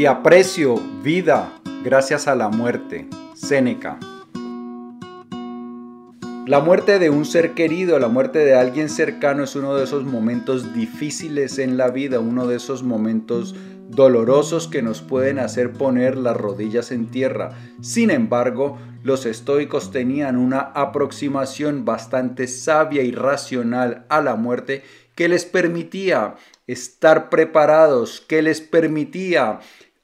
Te aprecio, vida, gracias a la muerte. Séneca. La muerte de un ser querido, la muerte de alguien cercano es uno de esos momentos difíciles en la vida, uno de esos momentos dolorosos que nos pueden hacer poner las rodillas en tierra. Sin embargo, los estoicos tenían una aproximación bastante sabia y racional a la muerte que les permitía estar preparados, que les permitía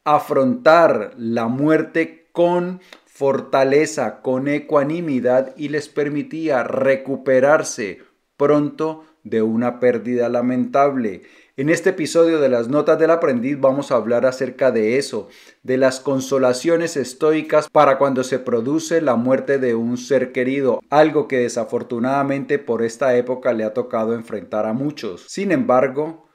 afrontar la muerte con fortaleza, con ecuanimidad y les permitía recuperarse pronto de una pérdida lamentable. En este episodio de las Notas del Aprendiz vamos a hablar acerca de eso, de las consolaciones estoicas para cuando se produce la muerte de un ser querido, algo que desafortunadamente por esta época le ha tocado enfrentar a muchos. Sin embargo,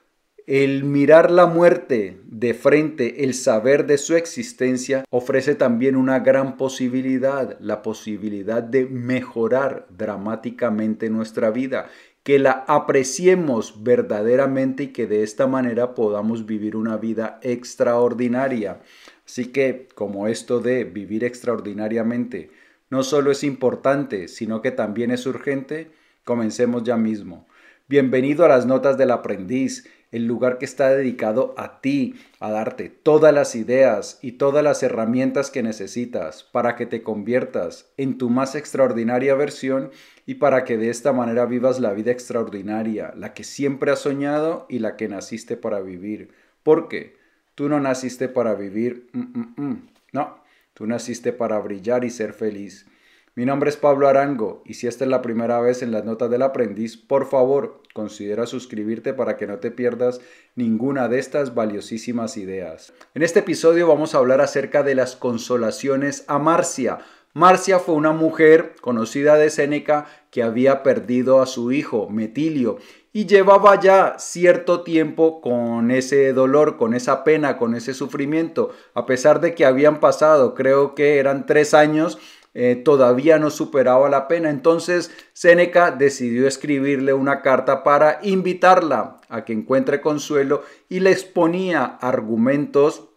el mirar la muerte de frente, el saber de su existencia, ofrece también una gran posibilidad, la posibilidad de mejorar dramáticamente nuestra vida, que la apreciemos verdaderamente y que de esta manera podamos vivir una vida extraordinaria. Así que, como esto de vivir extraordinariamente no solo es importante, sino que también es urgente, comencemos ya mismo. Bienvenido a las notas del aprendiz el lugar que está dedicado a ti, a darte todas las ideas y todas las herramientas que necesitas para que te conviertas en tu más extraordinaria versión y para que de esta manera vivas la vida extraordinaria, la que siempre has soñado y la que naciste para vivir. Porque tú no naciste para vivir, mm, mm, mm. no, tú naciste para brillar y ser feliz. Mi nombre es Pablo Arango y si esta es la primera vez en las notas del aprendiz, por favor considera suscribirte para que no te pierdas ninguna de estas valiosísimas ideas. En este episodio vamos a hablar acerca de las consolaciones a Marcia. Marcia fue una mujer conocida de Séneca que había perdido a su hijo, Metilio, y llevaba ya cierto tiempo con ese dolor, con esa pena, con ese sufrimiento, a pesar de que habían pasado, creo que eran tres años, eh, todavía no superaba la pena. Entonces Séneca decidió escribirle una carta para invitarla a que encuentre consuelo y le exponía argumentos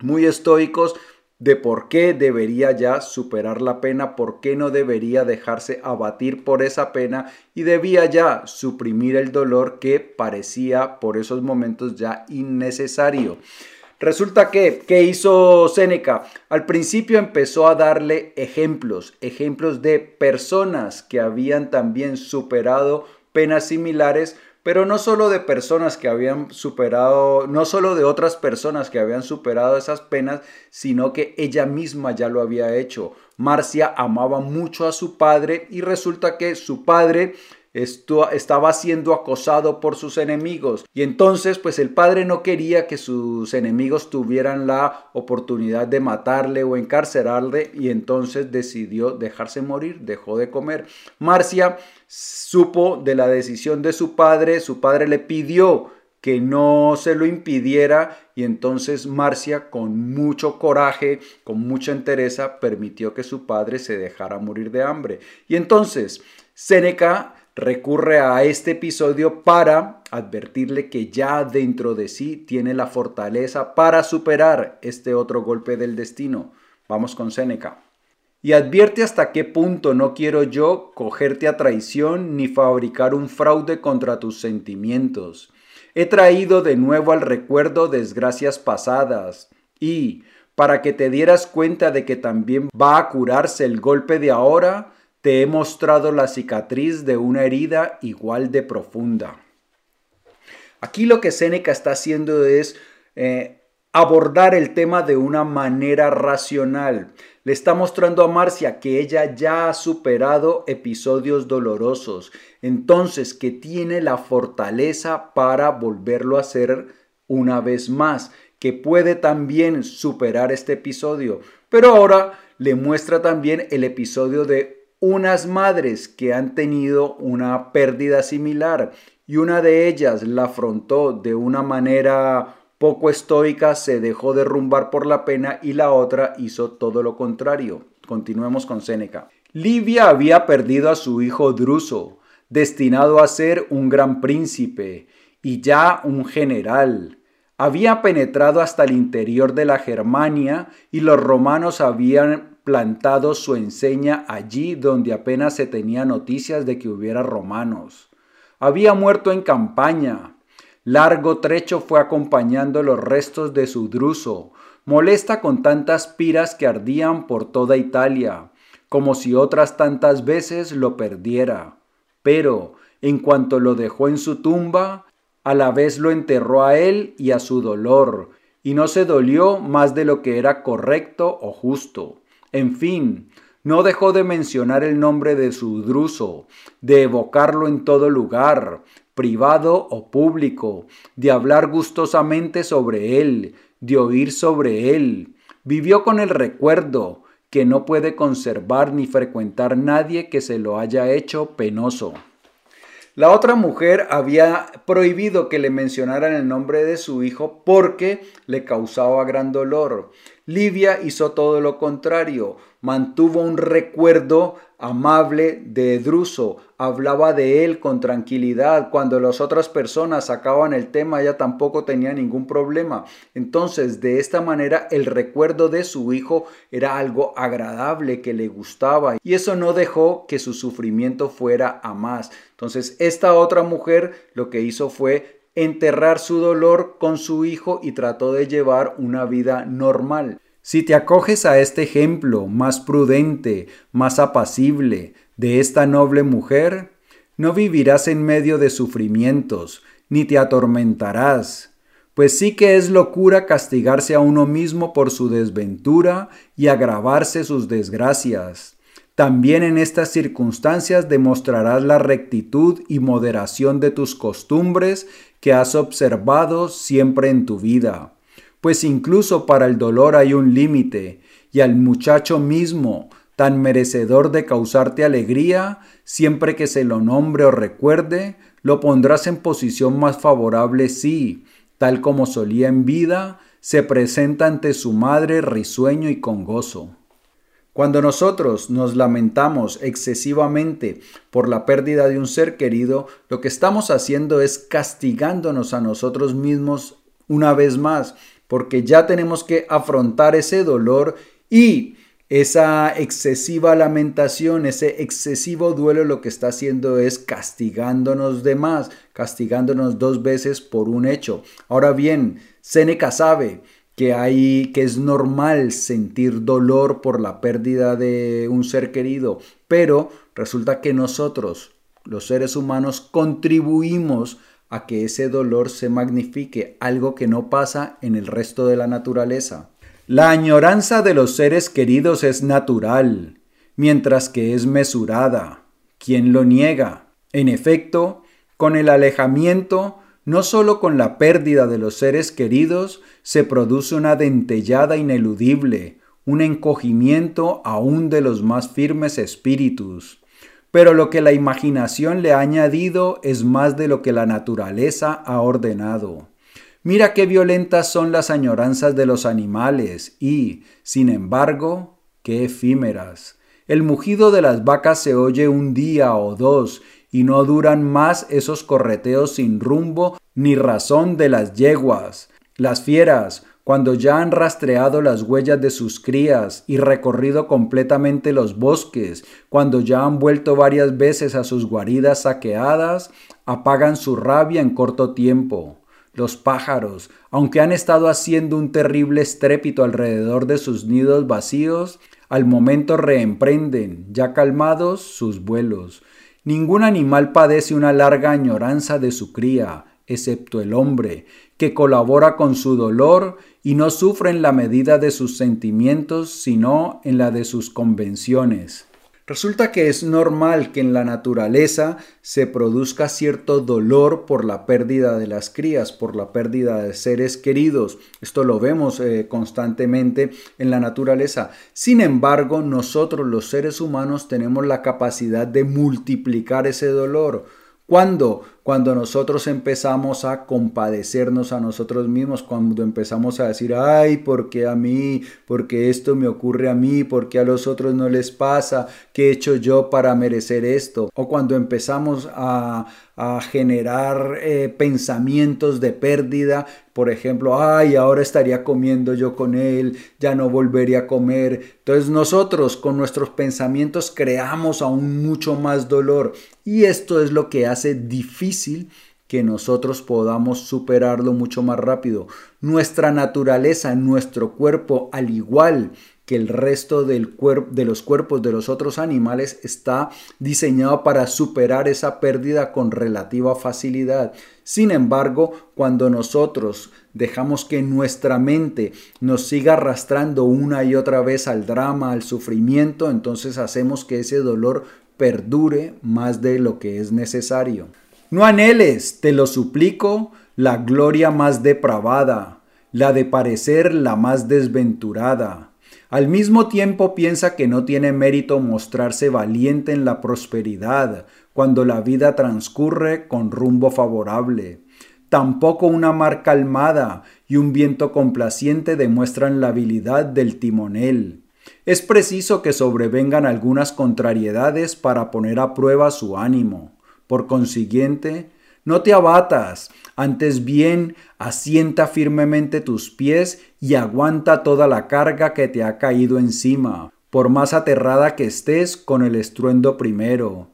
muy estoicos de por qué debería ya superar la pena, por qué no debería dejarse abatir por esa pena y debía ya suprimir el dolor que parecía por esos momentos ya innecesario. Resulta que, ¿qué hizo Séneca? Al principio empezó a darle ejemplos, ejemplos de personas que habían también superado penas similares, pero no solo de personas que habían superado, no solo de otras personas que habían superado esas penas, sino que ella misma ya lo había hecho. Marcia amaba mucho a su padre y resulta que su padre estaba siendo acosado por sus enemigos y entonces pues el padre no quería que sus enemigos tuvieran la oportunidad de matarle o encarcelarle y entonces decidió dejarse morir, dejó de comer. Marcia supo de la decisión de su padre, su padre le pidió que no se lo impidiera y entonces Marcia con mucho coraje, con mucha entereza, permitió que su padre se dejara morir de hambre. Y entonces Séneca recurre a este episodio para advertirle que ya dentro de sí tiene la fortaleza para superar este otro golpe del destino. Vamos con Séneca. Y advierte hasta qué punto no quiero yo cogerte a traición ni fabricar un fraude contra tus sentimientos. He traído de nuevo al recuerdo desgracias pasadas y, para que te dieras cuenta de que también va a curarse el golpe de ahora, te he mostrado la cicatriz de una herida igual de profunda. Aquí lo que Séneca está haciendo es eh, abordar el tema de una manera racional. Le está mostrando a Marcia que ella ya ha superado episodios dolorosos, entonces que tiene la fortaleza para volverlo a hacer una vez más, que puede también superar este episodio. Pero ahora le muestra también el episodio de unas madres que han tenido una pérdida similar y una de ellas la afrontó de una manera poco estoica, se dejó derrumbar por la pena y la otra hizo todo lo contrario. Continuemos con Séneca. Livia había perdido a su hijo Druso, destinado a ser un gran príncipe y ya un general. había penetrado hasta el interior de la Germania y los romanos habían plantado su enseña allí donde apenas se tenía noticias de que hubiera romanos. Había muerto en campaña. Largo trecho fue acompañando los restos de su druso, molesta con tantas piras que ardían por toda Italia, como si otras tantas veces lo perdiera. Pero, en cuanto lo dejó en su tumba, a la vez lo enterró a él y a su dolor, y no se dolió más de lo que era correcto o justo. En fin, no dejó de mencionar el nombre de su druso, de evocarlo en todo lugar, privado o público, de hablar gustosamente sobre él, de oír sobre él. Vivió con el recuerdo que no puede conservar ni frecuentar nadie que se lo haya hecho penoso. La otra mujer había prohibido que le mencionaran el nombre de su hijo porque le causaba gran dolor. Livia hizo todo lo contrario, mantuvo un recuerdo amable de Druso, hablaba de él con tranquilidad. Cuando las otras personas sacaban el tema, ella tampoco tenía ningún problema. Entonces, de esta manera, el recuerdo de su hijo era algo agradable que le gustaba y eso no dejó que su sufrimiento fuera a más. Entonces, esta otra mujer lo que hizo fue enterrar su dolor con su hijo y trató de llevar una vida normal. Si te acoges a este ejemplo más prudente, más apacible de esta noble mujer, no vivirás en medio de sufrimientos, ni te atormentarás, pues sí que es locura castigarse a uno mismo por su desventura y agravarse sus desgracias. También en estas circunstancias demostrarás la rectitud y moderación de tus costumbres que has observado siempre en tu vida. Pues incluso para el dolor hay un límite, y al muchacho mismo, tan merecedor de causarte alegría, siempre que se lo nombre o recuerde, lo pondrás en posición más favorable si, tal como solía en vida, se presenta ante su madre risueño y con gozo. Cuando nosotros nos lamentamos excesivamente por la pérdida de un ser querido, lo que estamos haciendo es castigándonos a nosotros mismos una vez más, porque ya tenemos que afrontar ese dolor y esa excesiva lamentación, ese excesivo duelo lo que está haciendo es castigándonos de más, castigándonos dos veces por un hecho. Ahora bien, Seneca sabe que hay que es normal sentir dolor por la pérdida de un ser querido, pero resulta que nosotros, los seres humanos, contribuimos a que ese dolor se magnifique, algo que no pasa en el resto de la naturaleza. La añoranza de los seres queridos es natural, mientras que es mesurada. ¿Quién lo niega? En efecto, con el alejamiento no solo con la pérdida de los seres queridos se produce una dentellada ineludible, un encogimiento aún de los más firmes espíritus. Pero lo que la imaginación le ha añadido es más de lo que la naturaleza ha ordenado. Mira qué violentas son las añoranzas de los animales y, sin embargo, qué efímeras. El mugido de las vacas se oye un día o dos y no duran más esos correteos sin rumbo ni razón de las yeguas. Las fieras, cuando ya han rastreado las huellas de sus crías y recorrido completamente los bosques, cuando ya han vuelto varias veces a sus guaridas saqueadas, apagan su rabia en corto tiempo. Los pájaros, aunque han estado haciendo un terrible estrépito alrededor de sus nidos vacíos, al momento reemprenden, ya calmados, sus vuelos. Ningún animal padece una larga añoranza de su cría, excepto el hombre, que colabora con su dolor y no sufre en la medida de sus sentimientos, sino en la de sus convenciones. Resulta que es normal que en la naturaleza se produzca cierto dolor por la pérdida de las crías, por la pérdida de seres queridos. Esto lo vemos eh, constantemente en la naturaleza. Sin embargo, nosotros los seres humanos tenemos la capacidad de multiplicar ese dolor. ¿Cuándo? Cuando nosotros empezamos a compadecernos a nosotros mismos, cuando empezamos a decir, ay, ¿por qué a mí? ¿Por qué esto me ocurre a mí? ¿Por qué a los otros no les pasa? ¿Qué he hecho yo para merecer esto? O cuando empezamos a, a generar eh, pensamientos de pérdida, por ejemplo, ay, ahora estaría comiendo yo con él, ya no volvería a comer. Entonces nosotros con nuestros pensamientos creamos aún mucho más dolor y esto es lo que hace difícil que nosotros podamos superarlo mucho más rápido. Nuestra naturaleza, nuestro cuerpo, al igual que el resto de los cuerpos de los otros animales está diseñado para superar esa pérdida con relativa facilidad. Sin embargo, cuando nosotros dejamos que nuestra mente nos siga arrastrando una y otra vez al drama, al sufrimiento, entonces hacemos que ese dolor perdure más de lo que es necesario. No anheles, te lo suplico, la gloria más depravada, la de parecer la más desventurada al mismo tiempo piensa que no tiene mérito mostrarse valiente en la prosperidad cuando la vida transcurre con rumbo favorable. Tampoco una mar calmada y un viento complaciente demuestran la habilidad del timonel. Es preciso que sobrevengan algunas contrariedades para poner a prueba su ánimo. Por consiguiente, no te abatas, antes bien asienta firmemente tus pies y aguanta toda la carga que te ha caído encima, por más aterrada que estés con el estruendo primero.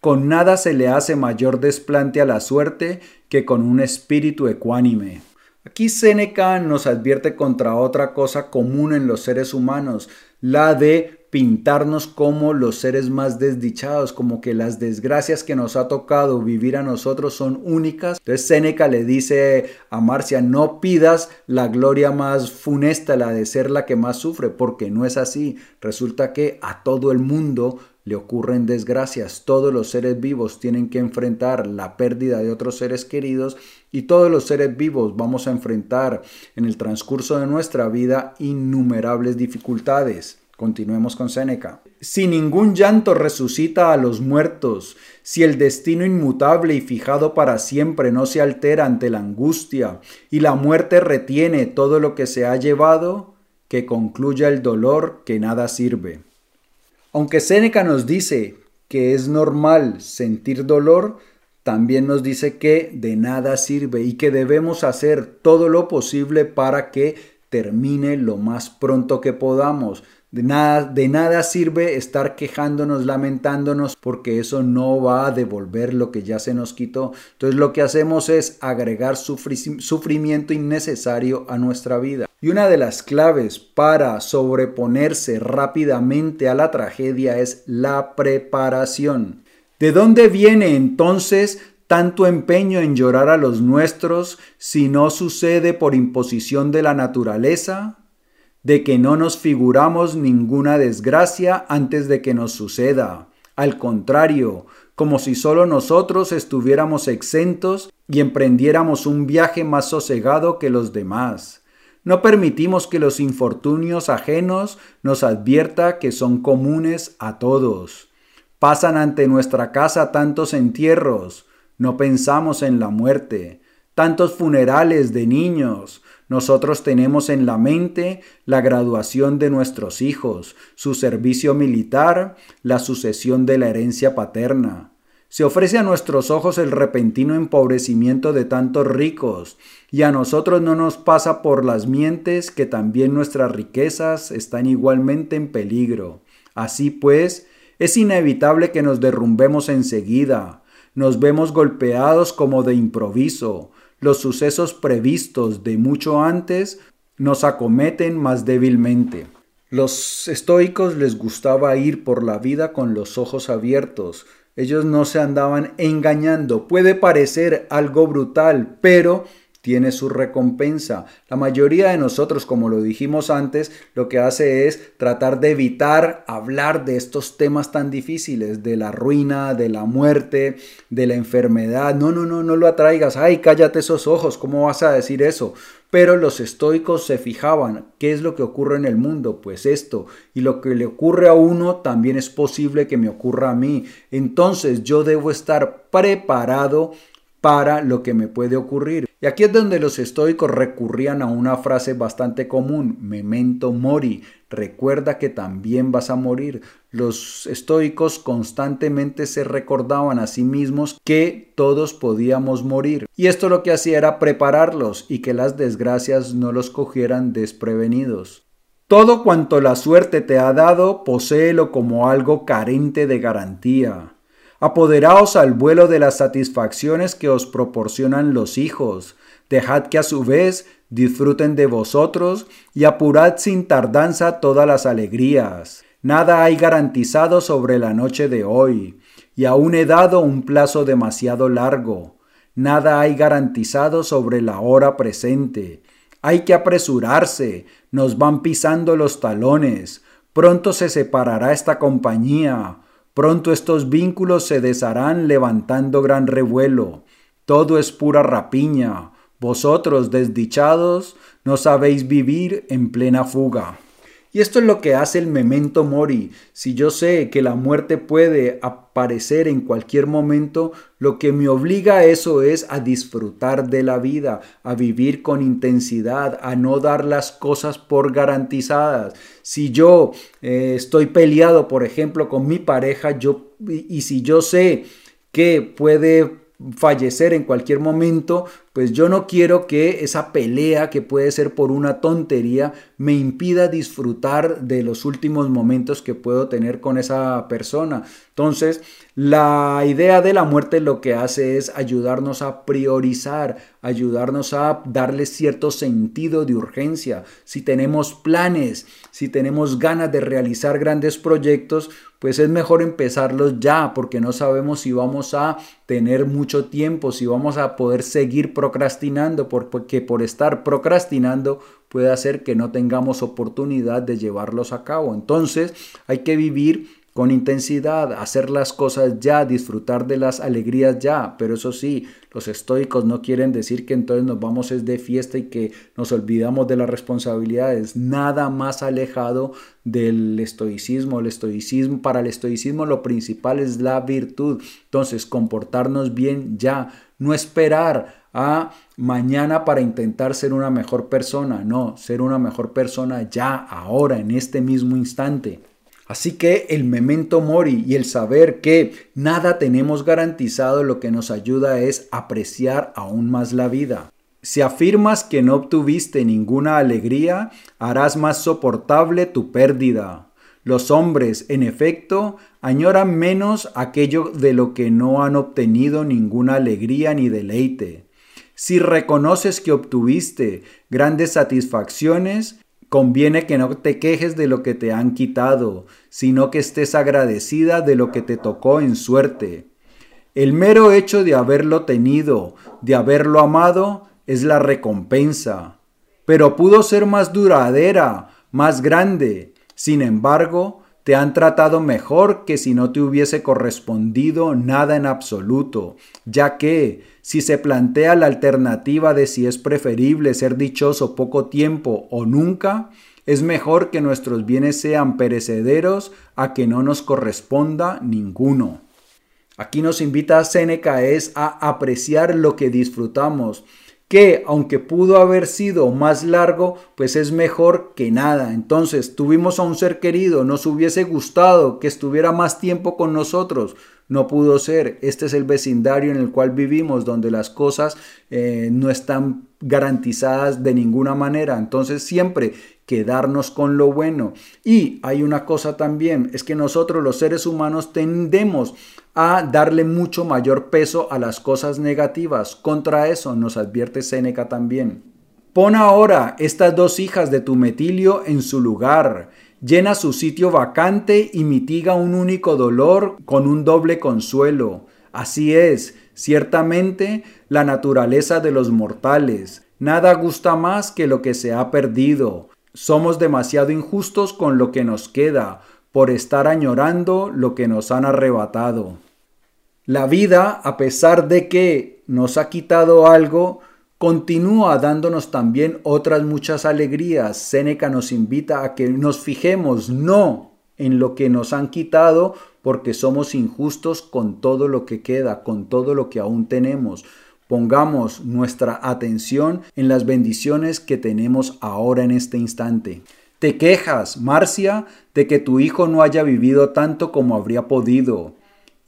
Con nada se le hace mayor desplante a la suerte que con un espíritu ecuánime. Aquí Séneca nos advierte contra otra cosa común en los seres humanos, la de pintarnos como los seres más desdichados, como que las desgracias que nos ha tocado vivir a nosotros son únicas. Entonces Séneca le dice a Marcia, no pidas la gloria más funesta, la de ser la que más sufre, porque no es así. Resulta que a todo el mundo le ocurren desgracias. Todos los seres vivos tienen que enfrentar la pérdida de otros seres queridos y todos los seres vivos vamos a enfrentar en el transcurso de nuestra vida innumerables dificultades. Continuemos con Séneca. Si ningún llanto resucita a los muertos, si el destino inmutable y fijado para siempre no se altera ante la angustia, y la muerte retiene todo lo que se ha llevado, que concluya el dolor que nada sirve. Aunque Séneca nos dice que es normal sentir dolor, también nos dice que de nada sirve y que debemos hacer todo lo posible para que termine lo más pronto que podamos. De nada, sirve estar quejándonos, lamentándonos, porque eso no va a devolver lo que ya se nos quitó. Entonces lo que hacemos es agregar sufrimiento innecesario a nuestra vida. Y una de las claves para sobreponerse rápidamente a la tragedia es la preparación. ¿De dónde viene entonces tanto empeño en llorar a los nuestros si no sucede por imposición de la naturaleza? De que no nos figuramos ninguna desgracia antes de que nos suceda. Al contrario, como si solo nosotros estuviéramos exentos y emprendiéramos un viaje más sosegado que los demás. No permitimos que los infortunios ajenos nos advierta que son comunes a todos. Pasan ante nuestra casa tantos entierros, no pensamos en la muerte, tantos funerales de niños, nosotros tenemos en la mente la graduación de nuestros hijos, su servicio militar, la sucesión de la herencia paterna. Se ofrece a nuestros ojos el repentino empobrecimiento de tantos ricos, y a nosotros no nos pasa por las mientes que también nuestras riquezas están igualmente en peligro. Así pues, es inevitable que nos derrumbemos enseguida, nos vemos golpeados como de improviso, los sucesos previstos de mucho antes nos acometen más débilmente. Los estoicos les gustaba ir por la vida con los ojos abiertos. Ellos no se andaban engañando. Puede parecer algo brutal, pero tiene su recompensa. La mayoría de nosotros, como lo dijimos antes, lo que hace es tratar de evitar hablar de estos temas tan difíciles, de la ruina, de la muerte, de la enfermedad. No, no, no, no lo atraigas. Ay, cállate esos ojos, ¿cómo vas a decir eso? Pero los estoicos se fijaban, ¿qué es lo que ocurre en el mundo? Pues esto, y lo que le ocurre a uno también es posible que me ocurra a mí. Entonces yo debo estar preparado para lo que me puede ocurrir. Y aquí es donde los estoicos recurrían a una frase bastante común, memento mori, recuerda que también vas a morir. Los estoicos constantemente se recordaban a sí mismos que todos podíamos morir. Y esto lo que hacía era prepararlos y que las desgracias no los cogieran desprevenidos. Todo cuanto la suerte te ha dado, poséelo como algo carente de garantía. Apoderaos al vuelo de las satisfacciones que os proporcionan los hijos. Dejad que a su vez disfruten de vosotros y apurad sin tardanza todas las alegrías. Nada hay garantizado sobre la noche de hoy, y aún he dado un plazo demasiado largo. Nada hay garantizado sobre la hora presente. Hay que apresurarse, nos van pisando los talones. Pronto se separará esta compañía. Pronto estos vínculos se desharán levantando gran revuelo. Todo es pura rapiña. Vosotros, desdichados, no sabéis vivir en plena fuga. Y esto es lo que hace el memento mori. Si yo sé que la muerte puede aparecer en cualquier momento, lo que me obliga a eso es a disfrutar de la vida, a vivir con intensidad, a no dar las cosas por garantizadas. Si yo eh, estoy peleado, por ejemplo, con mi pareja, yo y si yo sé que puede fallecer en cualquier momento, pues yo no quiero que esa pelea que puede ser por una tontería me impida disfrutar de los últimos momentos que puedo tener con esa persona. Entonces, la idea de la muerte lo que hace es ayudarnos a priorizar, ayudarnos a darle cierto sentido de urgencia. Si tenemos planes, si tenemos ganas de realizar grandes proyectos, pues es mejor empezarlos ya, porque no sabemos si vamos a tener mucho tiempo, si vamos a poder seguir procrastinando, porque por estar procrastinando puede hacer que no tengamos oportunidad de llevarlos a cabo. Entonces hay que vivir con intensidad, hacer las cosas ya, disfrutar de las alegrías ya. Pero eso sí, los estoicos no quieren decir que entonces nos vamos es de fiesta y que nos olvidamos de las responsabilidades. Nada más alejado del estoicismo. El estoicismo, para el estoicismo lo principal es la virtud. Entonces, comportarnos bien ya, no esperar a mañana para intentar ser una mejor persona. No, ser una mejor persona ya, ahora, en este mismo instante. Así que el memento mori y el saber que nada tenemos garantizado lo que nos ayuda es apreciar aún más la vida. Si afirmas que no obtuviste ninguna alegría, harás más soportable tu pérdida. Los hombres, en efecto, añoran menos aquello de lo que no han obtenido ninguna alegría ni deleite. Si reconoces que obtuviste grandes satisfacciones, Conviene que no te quejes de lo que te han quitado, sino que estés agradecida de lo que te tocó en suerte. El mero hecho de haberlo tenido, de haberlo amado, es la recompensa. Pero pudo ser más duradera, más grande. Sin embargo, te han tratado mejor que si no te hubiese correspondido nada en absoluto, ya que si se plantea la alternativa de si es preferible ser dichoso poco tiempo o nunca, es mejor que nuestros bienes sean perecederos a que no nos corresponda ninguno. Aquí nos invita Séneca es a apreciar lo que disfrutamos, que aunque pudo haber sido más largo, pues es mejor que nada. Entonces tuvimos a un ser querido, nos hubiese gustado que estuviera más tiempo con nosotros, no pudo ser. Este es el vecindario en el cual vivimos, donde las cosas eh, no están garantizadas de ninguna manera. Entonces siempre quedarnos con lo bueno. Y hay una cosa también, es que nosotros los seres humanos tendemos a darle mucho mayor peso a las cosas negativas. Contra eso nos advierte Séneca también. Pon ahora estas dos hijas de tu metilio en su lugar, llena su sitio vacante y mitiga un único dolor con un doble consuelo. Así es, ciertamente, la naturaleza de los mortales. Nada gusta más que lo que se ha perdido. Somos demasiado injustos con lo que nos queda, por estar añorando lo que nos han arrebatado. La vida, a pesar de que nos ha quitado algo, continúa dándonos también otras muchas alegrías. Séneca nos invita a que nos fijemos no en lo que nos han quitado, porque somos injustos con todo lo que queda, con todo lo que aún tenemos. pongamos nuestra atención en las bendiciones que tenemos ahora en este instante. Te quejas, Marcia, de que tu hijo no haya vivido tanto como habría podido.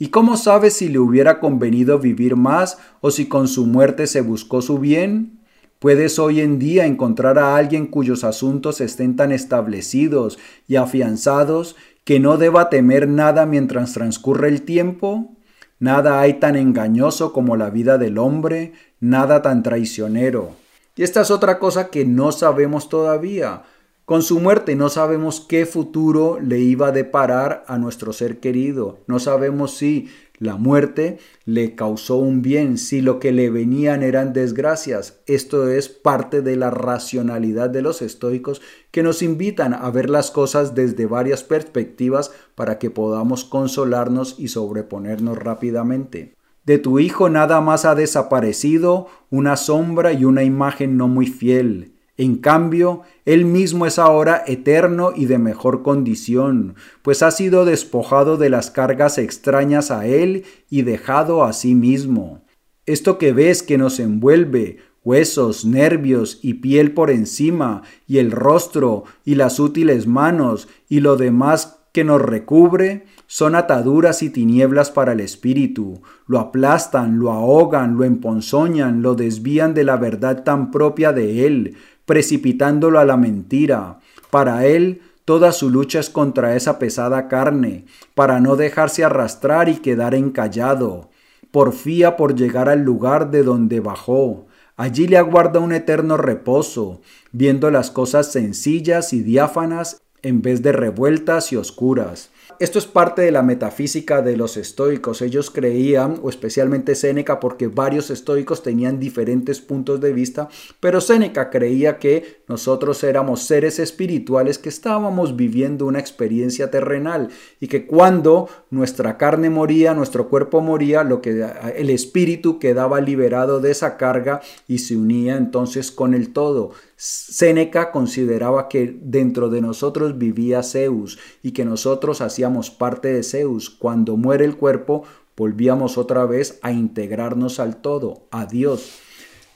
¿Y cómo sabes si le hubiera convenido vivir más o si con su muerte se buscó su bien? Puedes hoy en día encontrar a alguien cuyos asuntos estén tan establecidos y afianzados que no deba temer nada mientras transcurre el tiempo. Nada hay tan engañoso como la vida del hombre, nada tan traicionero. Y esta es otra cosa que no sabemos todavía. Con su muerte no sabemos qué futuro le iba a deparar a nuestro ser querido. No sabemos si la muerte le causó un bien, si lo que le venían eran desgracias. Esto es parte de la racionalidad de los estoicos que nos invitan a ver las cosas desde varias perspectivas para que podamos consolarnos y sobreponernos rápidamente. De tu hijo nada más ha desaparecido una sombra y una imagen no muy fiel. En cambio, Él mismo es ahora eterno y de mejor condición, pues ha sido despojado de las cargas extrañas a Él y dejado a sí mismo. Esto que ves que nos envuelve, huesos, nervios y piel por encima, y el rostro, y las útiles manos, y lo demás que nos recubre, son ataduras y tinieblas para el espíritu, lo aplastan, lo ahogan, lo emponzoñan, lo desvían de la verdad tan propia de él, precipitándolo a la mentira. Para él, toda su lucha es contra esa pesada carne, para no dejarse arrastrar y quedar encallado. Porfía por llegar al lugar de donde bajó. Allí le aguarda un eterno reposo, viendo las cosas sencillas y diáfanas en vez de revueltas y oscuras. Esto es parte de la metafísica de los estoicos. Ellos creían, o especialmente Séneca, porque varios estoicos tenían diferentes puntos de vista, pero Séneca creía que nosotros éramos seres espirituales que estábamos viviendo una experiencia terrenal y que cuando nuestra carne moría, nuestro cuerpo moría, lo que el espíritu quedaba liberado de esa carga y se unía entonces con el todo. Séneca consideraba que dentro de nosotros vivía Zeus y que nosotros hacíamos parte de Zeus. Cuando muere el cuerpo, volvíamos otra vez a integrarnos al todo, a Dios.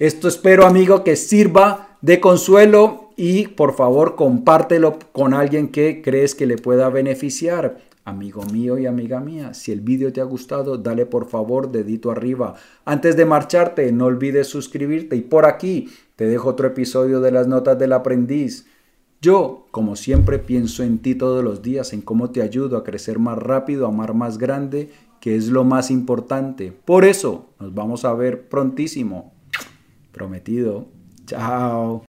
Esto espero, amigo, que sirva de consuelo y por favor compártelo con alguien que crees que le pueda beneficiar. Amigo mío y amiga mía, si el vídeo te ha gustado, dale por favor dedito arriba. Antes de marcharte, no olvides suscribirte y por aquí te dejo otro episodio de las notas del aprendiz. Yo, como siempre, pienso en ti todos los días, en cómo te ayudo a crecer más rápido, a amar más grande, que es lo más importante. Por eso, nos vamos a ver prontísimo. Prometido. Chao.